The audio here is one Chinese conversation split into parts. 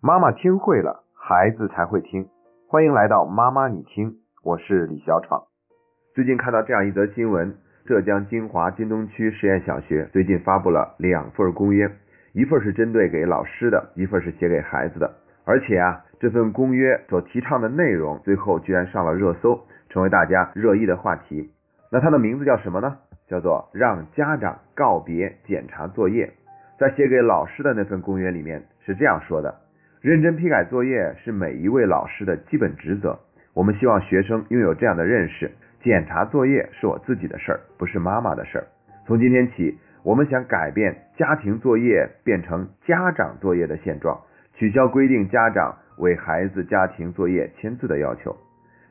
妈妈听会了，孩子才会听。欢迎来到妈妈你听，我是李小闯。最近看到这样一则新闻：浙江金华金东区实验小学最近发布了两份公约，一份是针对给老师的，一份是写给孩子的。而且啊，这份公约所提倡的内容，最后居然上了热搜，成为大家热议的话题。那它的名字叫什么呢？叫做让家长告别检查作业。在写给老师的那份公约里面是这样说的。认真批改作业是每一位老师的基本职责。我们希望学生拥有这样的认识：检查作业是我自己的事儿，不是妈妈的事儿。从今天起，我们想改变家庭作业变成家长作业的现状，取消规定家长为孩子家庭作业签字的要求。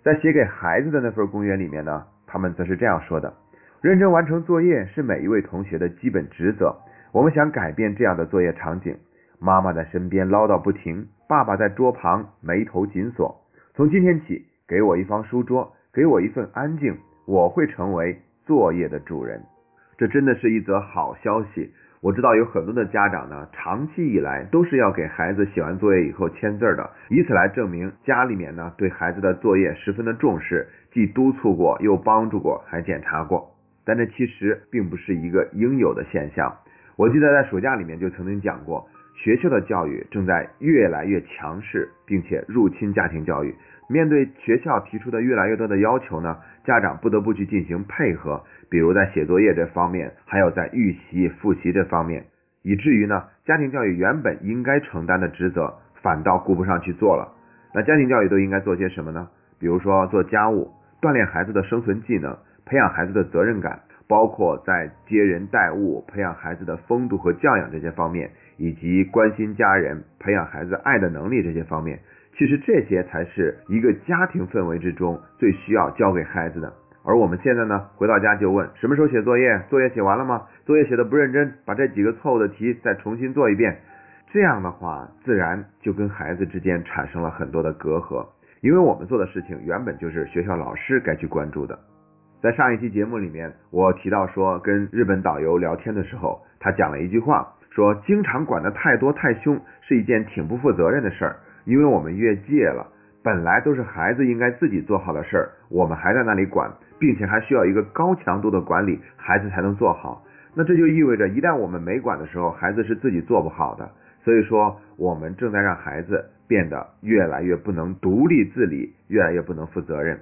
在写给孩子的那份公约里面呢，他们则是这样说的：认真完成作业是每一位同学的基本职责。我们想改变这样的作业场景。妈妈在身边唠叨不停，爸爸在桌旁眉头紧锁。从今天起，给我一方书桌，给我一份安静，我会成为作业的主人。这真的是一则好消息。我知道有很多的家长呢，长期以来都是要给孩子写完作业以后签字的，以此来证明家里面呢对孩子的作业十分的重视，既督促过，又帮助过，还检查过。但这其实并不是一个应有的现象。我记得在暑假里面就曾经讲过。学校的教育正在越来越强势，并且入侵家庭教育。面对学校提出的越来越多的要求呢，家长不得不去进行配合，比如在写作业这方面，还有在预习、复习这方面，以至于呢，家庭教育原本应该承担的职责，反倒顾不上去做了。那家庭教育都应该做些什么呢？比如说做家务，锻炼孩子的生存技能，培养孩子的责任感。包括在接人待物、培养孩子的风度和教养这些方面，以及关心家人、培养孩子爱的能力这些方面，其实这些才是一个家庭氛围之中最需要教给孩子的。而我们现在呢，回到家就问什么时候写作业？作业写完了吗？作业写的不认真，把这几个错误的题再重新做一遍。这样的话，自然就跟孩子之间产生了很多的隔阂，因为我们做的事情原本就是学校老师该去关注的。在上一期节目里面，我提到说，跟日本导游聊天的时候，他讲了一句话，说经常管得太多太凶是一件挺不负责任的事儿，因为我们越界了，本来都是孩子应该自己做好的事儿，我们还在那里管，并且还需要一个高强度的管理，孩子才能做好。那这就意味着，一旦我们没管的时候，孩子是自己做不好的。所以说，我们正在让孩子变得越来越不能独立自理，越来越不能负责任。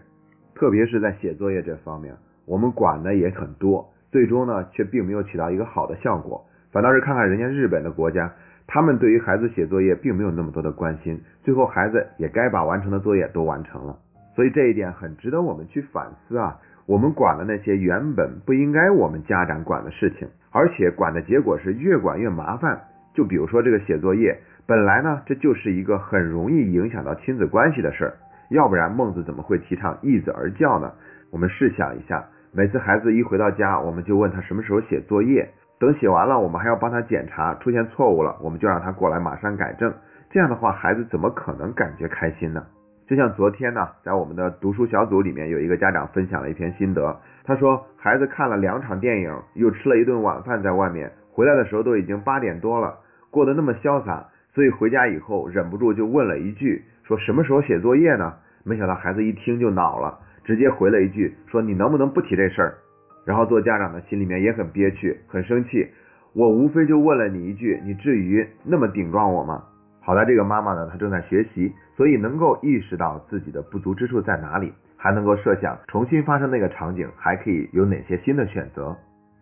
特别是在写作业这方面，我们管的也很多，最终呢却并没有起到一个好的效果，反倒是看看人家日本的国家，他们对于孩子写作业并没有那么多的关心，最后孩子也该把完成的作业都完成了，所以这一点很值得我们去反思啊。我们管了那些原本不应该我们家长管的事情，而且管的结果是越管越麻烦。就比如说这个写作业，本来呢这就是一个很容易影响到亲子关系的事儿。要不然孟子怎么会提倡易子而教呢？我们试想一下，每次孩子一回到家，我们就问他什么时候写作业，等写完了，我们还要帮他检查，出现错误了，我们就让他过来马上改正。这样的话，孩子怎么可能感觉开心呢？就像昨天呢，在我们的读书小组里面，有一个家长分享了一篇心得，他说孩子看了两场电影，又吃了一顿晚饭，在外面回来的时候都已经八点多了，过得那么潇洒，所以回家以后忍不住就问了一句。说什么时候写作业呢？没想到孩子一听就恼了，直接回了一句说你能不能不提这事儿？然后做家长的心里面也很憋屈，很生气。我无非就问了你一句，你至于那么顶撞我吗？好在这个妈妈呢，她正在学习，所以能够意识到自己的不足之处在哪里，还能够设想重新发生那个场景还可以有哪些新的选择。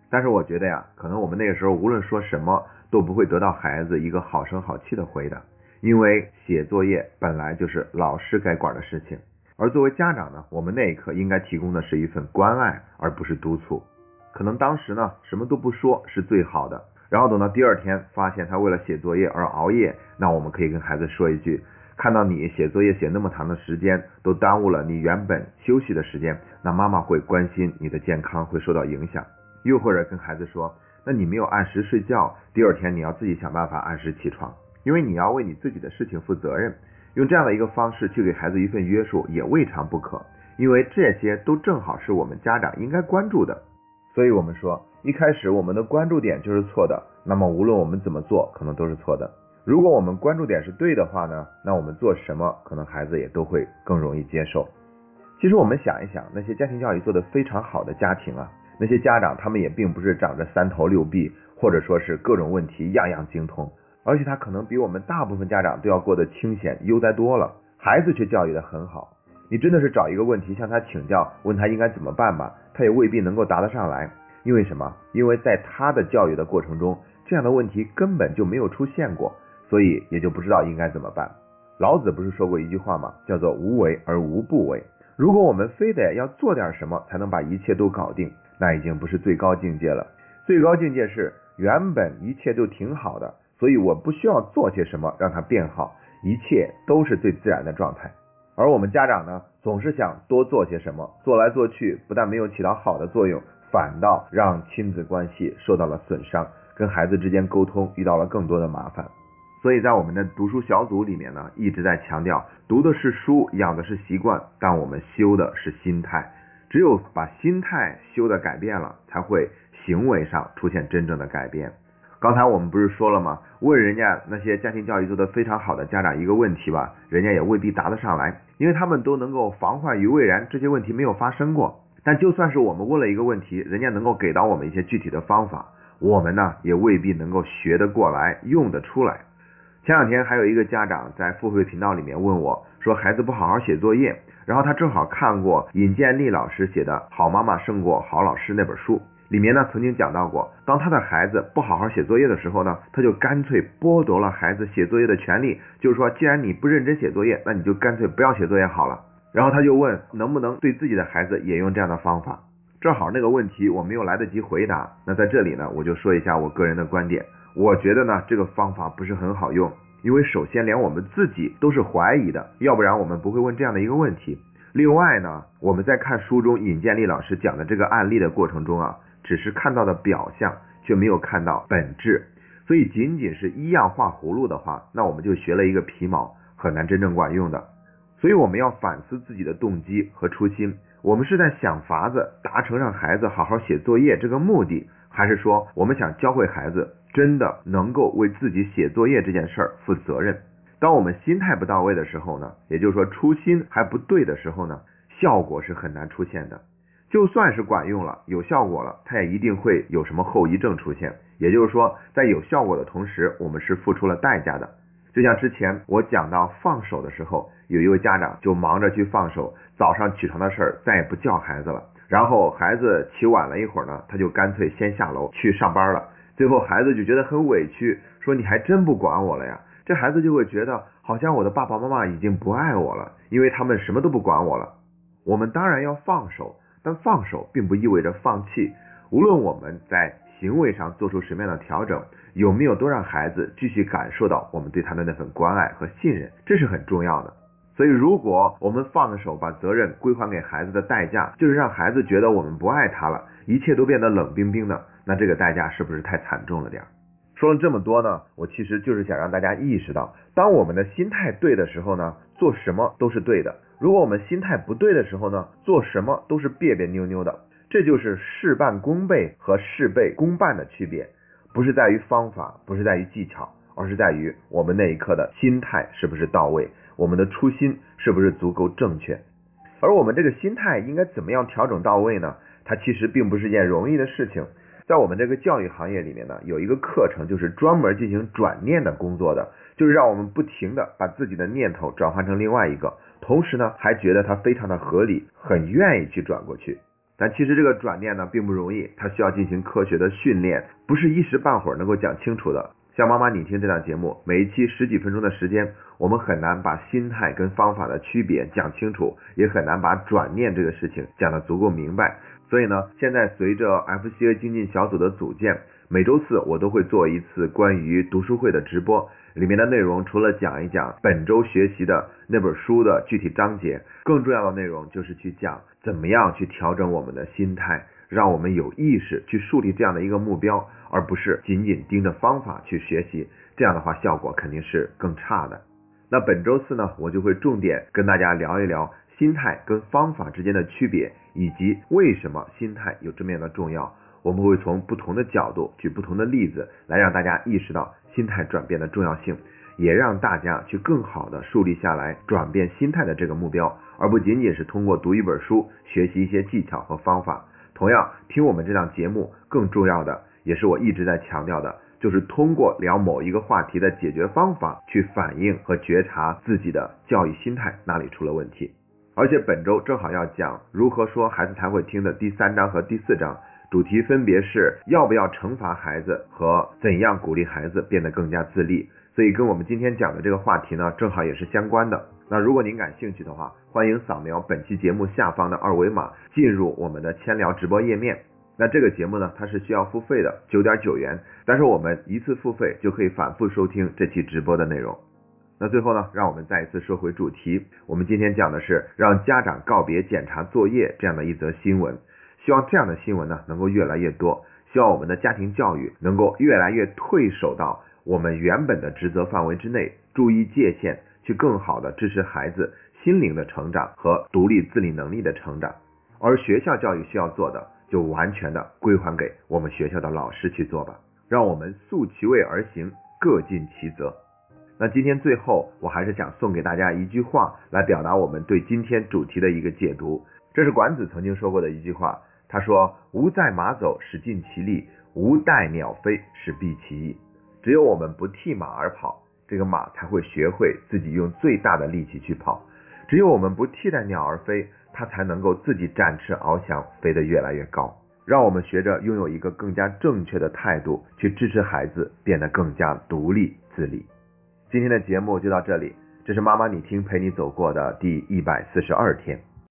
但是我觉得呀，可能我们那个时候无论说什么都不会得到孩子一个好声好气的回答。因为写作业本来就是老师该管的事情，而作为家长呢，我们那一刻应该提供的是一份关爱，而不是督促。可能当时呢什么都不说是最好的，然后等到第二天发现他为了写作业而熬夜，那我们可以跟孩子说一句：看到你写作业写那么长的时间，都耽误了你原本休息的时间，那妈妈会关心你的健康会受到影响。又或者跟孩子说：那你没有按时睡觉，第二天你要自己想办法按时起床。因为你要为你自己的事情负责任，用这样的一个方式去给孩子一份约束也未尝不可。因为这些都正好是我们家长应该关注的。所以我们说，一开始我们的关注点就是错的，那么无论我们怎么做，可能都是错的。如果我们关注点是对的话呢，那我们做什么可能孩子也都会更容易接受。其实我们想一想，那些家庭教育做得非常好的家庭啊，那些家长他们也并不是长着三头六臂，或者说是各种问题样样精通，而且他可能比我们大部分家长都要过得清闲悠哉多了，孩子却教育得很好。你真的是找一个问题向他请教，问他应该怎么办吧，他也未必能够答得上来。因为什么？因为在他的教育的过程中，这样的问题根本就没有出现过，所以也就不知道应该怎么办。老子不是说过一句话吗？叫做无为而无不为。如果我们非得要做点什么才能把一切都搞定，那已经不是最高境界了。最高境界是原本一切都挺好的，所以我不需要做些什么让它变好，一切都是最自然的状态。而我们家长呢，总是想多做些什么，做来做去，不但没有起到好的作用，反倒让亲子关系受到了损伤，跟孩子之间沟通遇到了更多的麻烦。所以在我们的读书小组里面呢，一直在强调，读的是书，养的是习惯，但我们修的是心态。只有把心态修的改变了，才会行为上出现真正的改变。刚才我们不是说了吗？问人家那些家庭教育做得非常好的家长一个问题吧，人家也未必答得上来，因为他们都能够防患于未然，这些问题没有发生过。但就算是我们问了一个问题，人家能够给到我们一些具体的方法，我们呢也未必能够学得过来，用得出来。前两天还有一个家长在付费频道里面问我，说孩子不好好写作业，然后他正好看过尹建莉老师写的《好妈妈胜过好老师》那本书。里面呢曾经讲到过，当他的孩子不好好写作业的时候呢，他就干脆剥夺了孩子写作业的权利，就是说，既然你不认真写作业，那你就干脆不要写作业好了。然后他就问，能不能对自己的孩子也用这样的方法？正好那个问题我没有来得及回答，那在这里呢，我就说一下我个人的观点。我觉得呢，这个方法不是很好用，因为首先连我们自己都是怀疑的，要不然我们不会问这样的一个问题。另外呢，我们在看书中尹建莉老师讲的这个案例的过程中啊。只是看到的表象，却没有看到本质，所以仅仅是一样画葫芦的话，那我们就学了一个皮毛，很难真正管用的。所以我们要反思自己的动机和初心，我们是在想法子达成让孩子好好写作业这个目的，还是说我们想教会孩子真的能够为自己写作业这件事儿负责任？当我们心态不到位的时候呢，也就是说初心还不对的时候呢，效果是很难出现的。就算是管用了，有效果了，它也一定会有什么后遗症出现。也就是说，在有效果的同时，我们是付出了代价的。就像之前我讲到放手的时候，有一位家长就忙着去放手，早上起床的事儿再也不叫孩子了。然后孩子起晚了一会儿呢，他就干脆先下楼去上班了。最后孩子就觉得很委屈，说你还真不管我了呀。这孩子就会觉得，好像我的爸爸妈妈已经不爱我了，因为他们什么都不管我了。我们当然要放手。但放手并不意味着放弃，无论我们在行为上做出什么样的调整，有没有都让孩子继续感受到我们对他的那份关爱和信任，这是很重要的。所以，如果我们放手把责任归还给孩子的代价，就是让孩子觉得我们不爱他了，一切都变得冷冰冰的，那这个代价是不是太惨重了点儿？说了这么多呢，我其实就是想让大家意识到，当我们的心态对的时候呢，做什么都是对的。如果我们心态不对的时候呢，做什么都是别别扭扭的，这就是事半功倍和事倍功半的区别，不是在于方法，不是在于技巧，而是在于我们那一刻的心态是不是到位，我们的初心是不是足够正确。而我们这个心态应该怎么样调整到位呢？它其实并不是件容易的事情。在我们这个教育行业里面呢，有一个课程就是专门进行转念的工作的，就是让我们不停的把自己的念头转换成另外一个。同时呢，还觉得它非常的合理，很愿意去转过去。但其实这个转念呢，并不容易，它需要进行科学的训练，不是一时半会儿能够讲清楚的。像妈妈你听这档节目，每一期十几分钟的时间，我们很难把心态跟方法的区别讲清楚，也很难把转念这个事情讲得足够明白。所以呢，现在随着 FCA 精进小组的组建，每周四我都会做一次关于读书会的直播。里面的内容除了讲一讲本周学习的那本书的具体章节，更重要的内容就是去讲怎么样去调整我们的心态，让我们有意识去树立这样的一个目标，而不是仅仅盯着方法去学习。这样的话，效果肯定是更差的。那本周四呢，我就会重点跟大家聊一聊心态跟方法之间的区别，以及为什么心态有这么样的重要。我们会从不同的角度举不同的例子，来让大家意识到心态转变的重要性，也让大家去更好的树立下来转变心态的这个目标，而不仅仅是通过读一本书学习一些技巧和方法。同样，听我们这档节目更重要的，也是我一直在强调的，就是通过聊某一个话题的解决方法，去反映和觉察自己的教育心态哪里出了问题。而且本周正好要讲如何说孩子才会听的第三章和第四章。主题分别是要不要惩罚孩子和怎样鼓励孩子变得更加自立，所以跟我们今天讲的这个话题呢，正好也是相关的。那如果您感兴趣的话，欢迎扫描本期节目下方的二维码，进入我们的千聊直播页面。那这个节目呢，它是需要付费的，九点九元，但是我们一次付费就可以反复收听这期直播的内容。那最后呢，让我们再一次说回主题，我们今天讲的是让家长告别检查作业这样的一则新闻。希望这样的新闻呢能够越来越多，希望我们的家庭教育能够越来越退守到我们原本的职责范围之内，注意界限，去更好的支持孩子心灵的成长和独立自理能力的成长。而学校教育需要做的，就完全的归还给我们学校的老师去做吧，让我们素其位而行，各尽其责。那今天最后，我还是想送给大家一句话，来表达我们对今天主题的一个解读。这是管子曾经说过的一句话。他说：“无在马走，使尽其力；无待鸟飞，使毕其翼。只有我们不替马而跑，这个马才会学会自己用最大的力气去跑；只有我们不替代鸟儿飞，它才能够自己展翅翱翔，飞得越来越高。让我们学着拥有一个更加正确的态度，去支持孩子变得更加独立自立。”今天的节目就到这里，这是妈妈你听陪你走过的第一百四十二天。